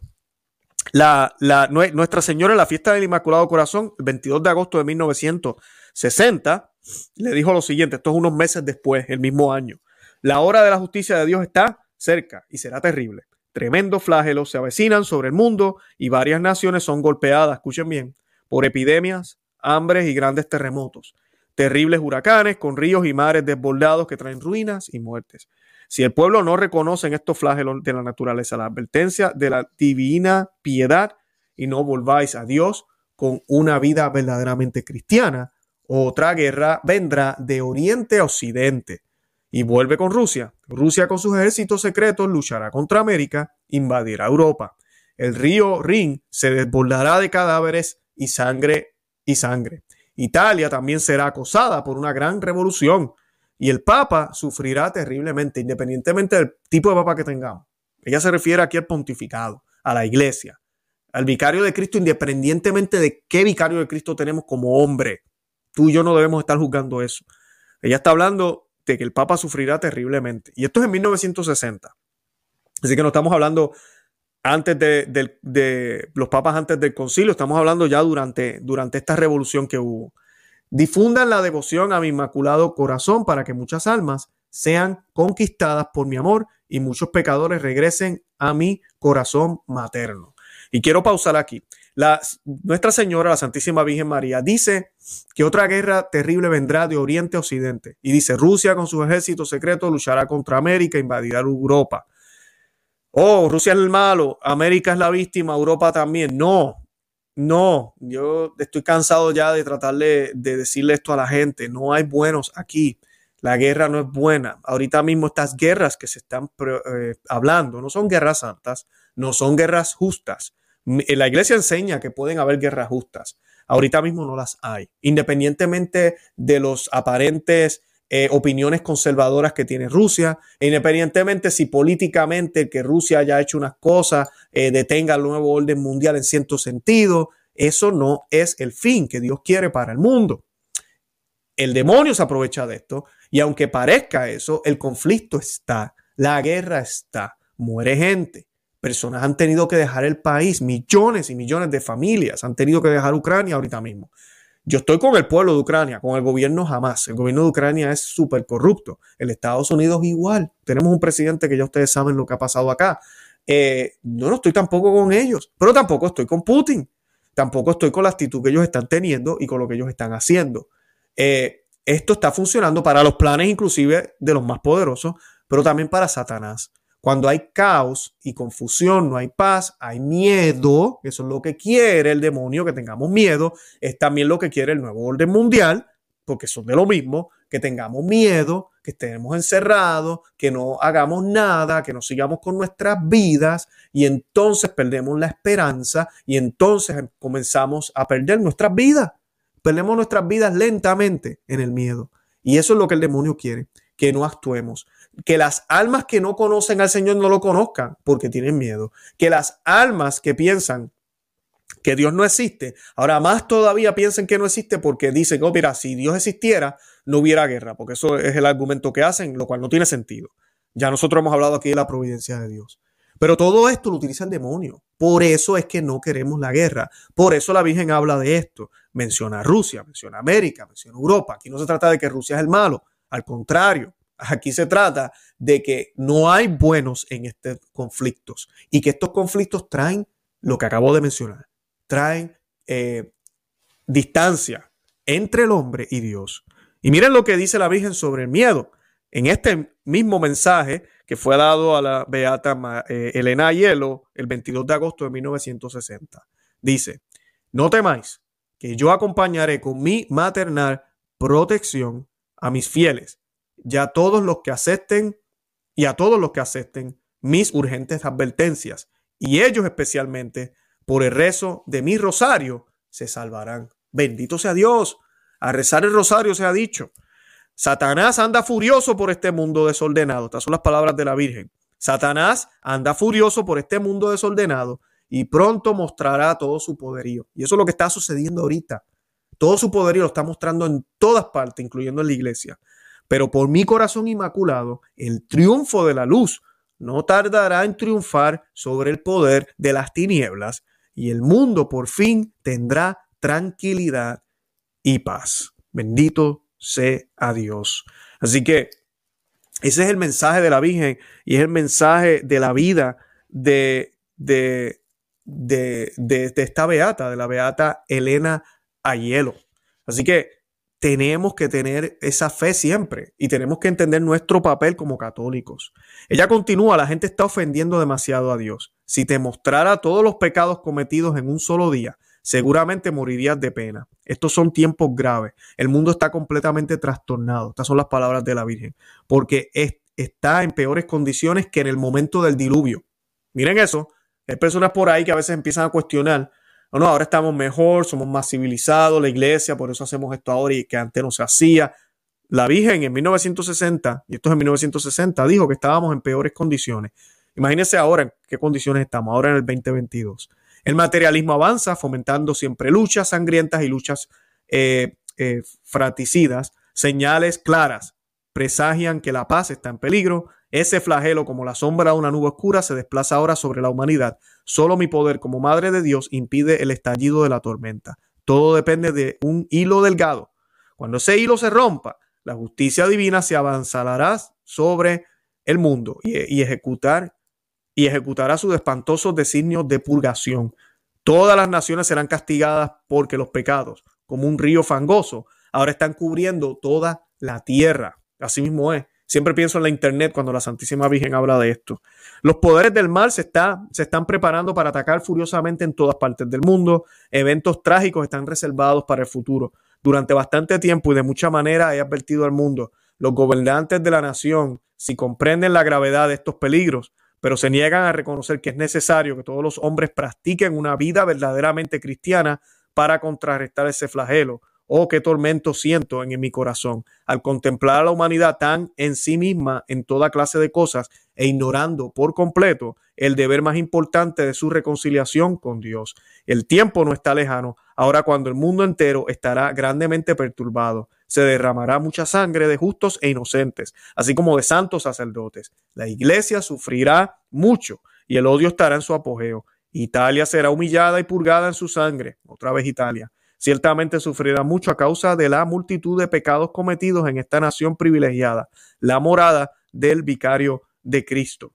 La, la, Nuestra Señora en la fiesta del Inmaculado Corazón, el 22 de agosto de 1960, le dijo lo siguiente, esto es unos meses después, el mismo año. La hora de la justicia de Dios está cerca y será terrible. Tremendos flagelos se avecinan sobre el mundo y varias naciones son golpeadas, escuchen bien, por epidemias, hambres y grandes terremotos terribles huracanes con ríos y mares desbordados que traen ruinas y muertes. Si el pueblo no reconoce en estos flagelos de la naturaleza la advertencia de la divina piedad y no volváis a Dios con una vida verdaderamente cristiana, otra guerra vendrá de oriente a occidente y vuelve con Rusia. Rusia con sus ejércitos secretos luchará contra América, invadirá Europa. El río Rin se desbordará de cadáveres y sangre y sangre. Italia también será acosada por una gran revolución y el Papa sufrirá terriblemente, independientemente del tipo de Papa que tengamos. Ella se refiere aquí al pontificado, a la iglesia, al vicario de Cristo, independientemente de qué vicario de Cristo tenemos como hombre. Tú y yo no debemos estar juzgando eso. Ella está hablando de que el Papa sufrirá terriblemente. Y esto es en 1960. Así que no estamos hablando antes de, los papas antes del concilio, estamos hablando ya durante, esta revolución que hubo. Difundan la devoción a mi inmaculado corazón para que muchas almas sean conquistadas por mi amor y muchos pecadores regresen a mi corazón materno. Y quiero pausar aquí. La, Nuestra Señora, la Santísima Virgen María, dice que otra guerra terrible vendrá de Oriente a Occidente. Y dice, Rusia con sus ejércitos secretos luchará contra América, invadirá Europa. Oh, Rusia es el malo, América es la víctima, Europa también. No, no, yo estoy cansado ya de tratarle de decirle esto a la gente. No hay buenos aquí. La guerra no es buena. Ahorita mismo estas guerras que se están eh, hablando no son guerras santas, no son guerras justas la iglesia enseña que pueden haber guerras justas. Ahorita mismo no las hay. Independientemente de los aparentes eh, opiniones conservadoras que tiene Rusia, independientemente si políticamente que Rusia haya hecho unas cosas eh, detenga el nuevo orden mundial en cierto sentido, eso no es el fin que Dios quiere para el mundo. El demonio se aprovecha de esto y aunque parezca eso, el conflicto está, la guerra está, muere gente. Personas han tenido que dejar el país, millones y millones de familias han tenido que dejar Ucrania ahorita mismo. Yo estoy con el pueblo de Ucrania, con el gobierno jamás. El gobierno de Ucrania es súper corrupto. El Estados Unidos igual. Tenemos un presidente que ya ustedes saben lo que ha pasado acá. Eh, yo no estoy tampoco con ellos, pero tampoco estoy con Putin. Tampoco estoy con la actitud que ellos están teniendo y con lo que ellos están haciendo. Eh, esto está funcionando para los planes inclusive de los más poderosos, pero también para Satanás. Cuando hay caos y confusión, no hay paz, hay miedo, eso es lo que quiere el demonio, que tengamos miedo, es también lo que quiere el nuevo orden mundial, porque son de lo mismo, que tengamos miedo, que estemos encerrados, que no hagamos nada, que no sigamos con nuestras vidas y entonces perdemos la esperanza y entonces comenzamos a perder nuestras vidas. Perdemos nuestras vidas lentamente en el miedo. Y eso es lo que el demonio quiere, que no actuemos que las almas que no conocen al Señor no lo conozcan porque tienen miedo. Que las almas que piensan que Dios no existe, ahora más todavía piensen que no existe porque dicen, oh, mira, si Dios existiera, no hubiera guerra, porque eso es el argumento que hacen, lo cual no tiene sentido. Ya nosotros hemos hablado aquí de la providencia de Dios. Pero todo esto lo utiliza el demonio. Por eso es que no queremos la guerra. Por eso la Virgen habla de esto. Menciona a Rusia, menciona a América, menciona Europa. Aquí no se trata de que Rusia es el malo. Al contrario, Aquí se trata de que no hay buenos en estos conflictos y que estos conflictos traen lo que acabo de mencionar, traen eh, distancia entre el hombre y Dios. Y miren lo que dice la Virgen sobre el miedo. En este mismo mensaje que fue dado a la Beata eh, Elena Hielo el 22 de agosto de 1960, dice, no temáis, que yo acompañaré con mi maternal protección a mis fieles y a todos los que acepten y a todos los que acepten mis urgentes advertencias y ellos especialmente por el rezo de mi rosario se salvarán. Bendito sea Dios. A rezar el rosario se ha dicho. Satanás anda furioso por este mundo desordenado. Estas son las palabras de la Virgen. Satanás anda furioso por este mundo desordenado y pronto mostrará todo su poderío. Y eso es lo que está sucediendo ahorita. Todo su poderío lo está mostrando en todas partes, incluyendo en la iglesia. Pero por mi corazón inmaculado, el triunfo de la luz no tardará en triunfar sobre el poder de las tinieblas y el mundo por fin tendrá tranquilidad y paz. Bendito sea Dios. Así que ese es el mensaje de la Virgen y es el mensaje de la vida de, de, de, de, esta beata, de la beata Elena Ayelo. Así que tenemos que tener esa fe siempre y tenemos que entender nuestro papel como católicos. Ella continúa, la gente está ofendiendo demasiado a Dios. Si te mostrara todos los pecados cometidos en un solo día, seguramente morirías de pena. Estos son tiempos graves. El mundo está completamente trastornado. Estas son las palabras de la Virgen. Porque está en peores condiciones que en el momento del diluvio. Miren eso. Hay personas por ahí que a veces empiezan a cuestionar no, no, ahora estamos mejor, somos más civilizados, la iglesia, por eso hacemos esto ahora y que antes no se hacía. La Virgen en 1960, y esto es en 1960, dijo que estábamos en peores condiciones. Imagínense ahora en qué condiciones estamos, ahora en el 2022. El materialismo avanza, fomentando siempre luchas sangrientas y luchas eh, eh, fraticidas. Señales claras presagian que la paz está en peligro. Ese flagelo, como la sombra de una nube oscura, se desplaza ahora sobre la humanidad. Solo mi poder como Madre de Dios impide el estallido de la tormenta. Todo depende de un hilo delgado. Cuando ese hilo se rompa, la justicia divina se avanzará sobre el mundo y, ejecutar y ejecutará sus espantosos designios de purgación. Todas las naciones serán castigadas porque los pecados, como un río fangoso, ahora están cubriendo toda la tierra. Así mismo es. Siempre pienso en la internet cuando la Santísima Virgen habla de esto. Los poderes del mal se, está, se están preparando para atacar furiosamente en todas partes del mundo. Eventos trágicos están reservados para el futuro. Durante bastante tiempo y de mucha manera he advertido al mundo. Los gobernantes de la nación, si comprenden la gravedad de estos peligros, pero se niegan a reconocer que es necesario que todos los hombres practiquen una vida verdaderamente cristiana para contrarrestar ese flagelo, Oh, qué tormento siento en, mi corazón al contemplar a la humanidad tan en sí misma en toda clase de cosas e ignorando por completo el deber más importante de su reconciliación con Dios. El tiempo no está lejano, ahora cuando el mundo entero estará grandemente perturbado. Se derramará mucha sangre de justos e inocentes, así como de santos sacerdotes. La iglesia sufrirá mucho y el odio estará en su apogeo. Italia será humillada y purgada en su sangre. Otra vez Italia ciertamente sufrirá mucho a causa de la multitud de pecados cometidos en esta nación privilegiada, la morada del vicario de Cristo.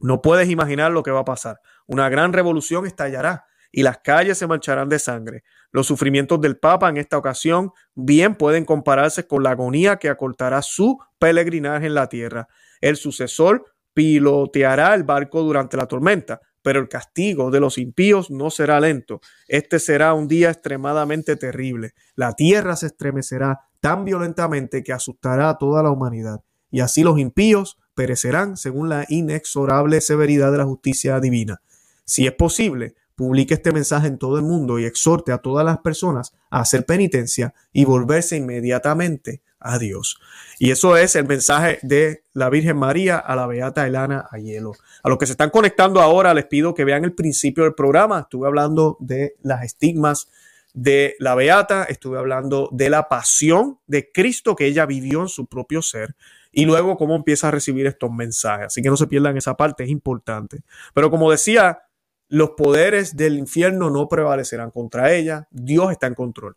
No puedes imaginar lo que va a pasar. Una gran revolución estallará y las calles se mancharán de sangre. Los sufrimientos del Papa en esta ocasión bien pueden compararse con la agonía que acortará su peregrinaje en la tierra. El sucesor piloteará el barco durante la tormenta, pero el castigo de los impíos no será lento. Este será un día extremadamente terrible. La tierra se estremecerá tan violentamente que asustará a toda la humanidad. Y así los impíos perecerán según la inexorable severidad de la justicia divina. Si es posible, publique este mensaje en todo el mundo y exhorte a todas las personas a hacer penitencia y volverse inmediatamente a Dios. Y eso es el mensaje de la Virgen María a la Beata Elana Ayelo. A los que se están conectando ahora, les pido que vean el principio del programa. Estuve hablando de las estigmas de la Beata, estuve hablando de la pasión de Cristo que ella vivió en su propio ser y luego cómo empieza a recibir estos mensajes. Así que no se pierdan esa parte, es importante. Pero como decía, los poderes del infierno no prevalecerán contra ella, Dios está en control.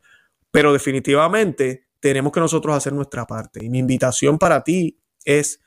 Pero definitivamente tenemos que nosotros hacer nuestra parte. Y mi invitación para ti es,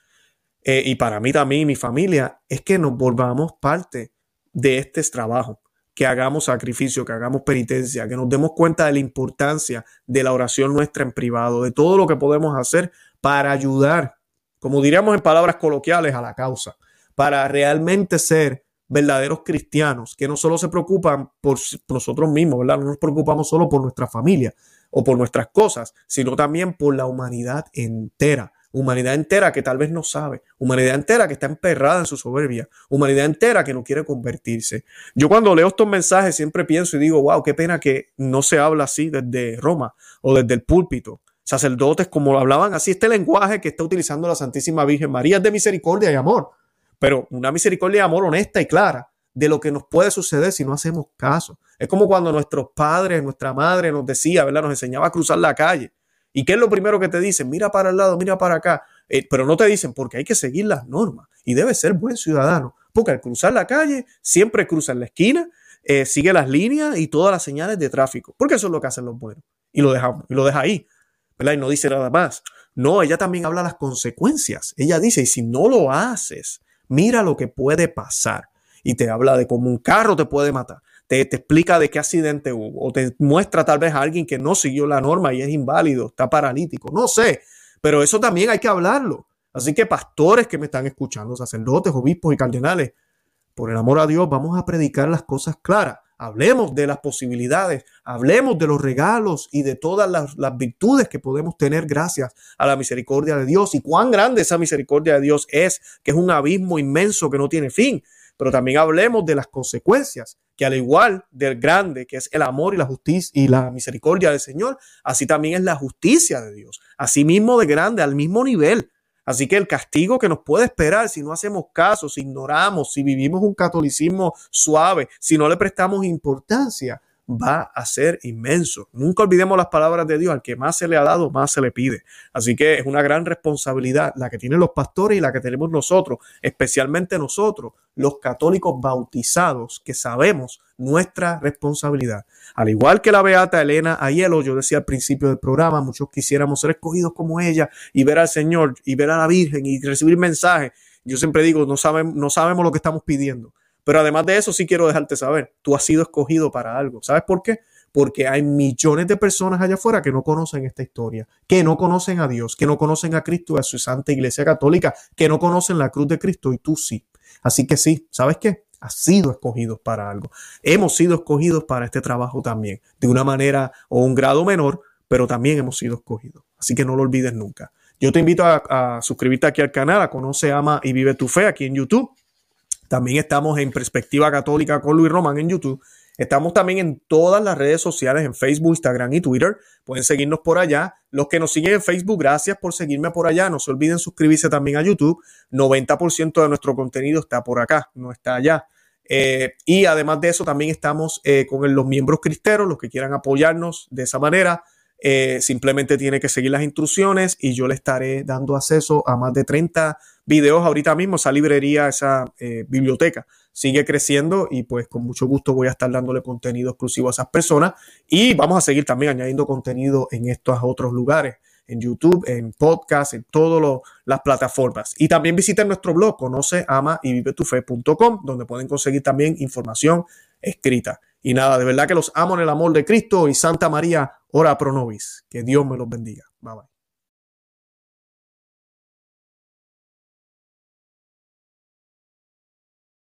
eh, y para mí también y mi familia, es que nos volvamos parte de este trabajo, que hagamos sacrificio, que hagamos penitencia, que nos demos cuenta de la importancia de la oración nuestra en privado, de todo lo que podemos hacer para ayudar, como diríamos en palabras coloquiales, a la causa, para realmente ser verdaderos cristianos que no solo se preocupan por nosotros mismos, ¿verdad? No nos preocupamos solo por nuestra familia, o por nuestras cosas, sino también por la humanidad entera. Humanidad entera que tal vez no sabe, humanidad entera que está emperrada en su soberbia, humanidad entera que no quiere convertirse. Yo cuando leo estos mensajes siempre pienso y digo, wow, qué pena que no se habla así desde Roma o desde el púlpito. Sacerdotes como hablaban así, este lenguaje que está utilizando la Santísima Virgen María es de misericordia y amor, pero una misericordia y amor honesta y clara de lo que nos puede suceder si no hacemos caso. Es como cuando nuestros padres, nuestra madre nos decía. Nos enseñaba a cruzar la calle. ¿Y qué es lo primero que te dicen? Mira para el lado, mira para acá. Eh, pero no te dicen porque hay que seguir las normas y debe ser buen ciudadano. Porque al cruzar la calle, siempre cruza en la esquina, eh, sigue las líneas y todas las señales de tráfico. Porque eso es lo que hacen los buenos. Y lo dejamos, y lo deja ahí. ¿verdad? Y no dice nada más. No, ella también habla las consecuencias. Ella dice, y si no lo haces, mira lo que puede pasar y te habla de cómo un carro te puede matar, te, te, explica de qué accidente hubo, o te muestra tal vez a alguien que no siguió la norma y es inválido, está paralítico, no sé, pero eso también hay que hablarlo. Así que pastores que me están escuchando, sacerdotes, obispos y cardenales, por el amor a Dios, vamos a predicar las cosas claras. Hablemos de las posibilidades, hablemos de los regalos y de todas las, las, virtudes que podemos tener gracias a la misericordia de Dios y cuán grande esa misericordia de Dios es, que es un abismo inmenso que no tiene fin. Pero también hablemos de las consecuencias, que al igual del grande, que es el amor y la justicia y la misericordia del Señor, así también es la justicia de Dios, así mismo de grande, al mismo nivel. Así que el castigo que nos puede esperar si no hacemos caso, si ignoramos, si vivimos un catolicismo suave, si no le prestamos importancia, va a ser inmenso. Nunca olvidemos las palabras de Dios, al que más se le ha dado, más se le pide. Así que es una gran responsabilidad la que tienen los pastores y la que tenemos nosotros, especialmente nosotros, los católicos bautizados, que sabemos nuestra responsabilidad. Al igual que la beata Elena Ayelo, yo decía al principio del programa, muchos quisiéramos ser escogidos como ella y ver al Señor y ver a la Virgen y recibir mensajes. Yo siempre digo, no no sabemos lo que estamos pidiendo. Pero además de eso, sí quiero dejarte saber, tú has sido escogido para algo. ¿Sabes por qué? Porque hay millones de personas allá afuera que no conocen esta historia, que no conocen a Dios, que no conocen a Cristo a su Santa Iglesia Católica, que no conocen la cruz de Cristo y tú sí. Así que sí, ¿sabes qué? Has sido escogido para algo. Hemos sido escogidos para este trabajo también, de una manera o un grado menor, pero también hemos sido escogidos. Así que no lo olvides nunca. Yo te invito a, a suscribirte aquí al canal, a Conoce, Ama y Vive tu Fe aquí en YouTube también estamos en Perspectiva Católica con Luis Román en YouTube. Estamos también en todas las redes sociales, en Facebook, Instagram y Twitter. Pueden seguirnos por allá. Los que nos siguen en Facebook, gracias por seguirme por allá. No se olviden suscribirse también a YouTube. 90% de nuestro contenido está por acá, no está allá. Eh, y además de eso, también estamos eh, con los miembros cristeros, los que quieran apoyarnos de esa manera. Eh, simplemente tiene que seguir las instrucciones y yo le estaré dando acceso a más de 30 videos ahorita mismo. Esa librería, esa eh, biblioteca sigue creciendo y pues con mucho gusto voy a estar dándole contenido exclusivo a esas personas y vamos a seguir también añadiendo contenido en estos otros lugares en YouTube, en podcast, en todas las plataformas. Y también visiten nuestro blog, conoce, ama y vivetufe.com, donde pueden conseguir también información escrita. Y nada, de verdad que los amo en el amor de Cristo y Santa María, ora pro nobis. Que Dios me los bendiga. Bye bye.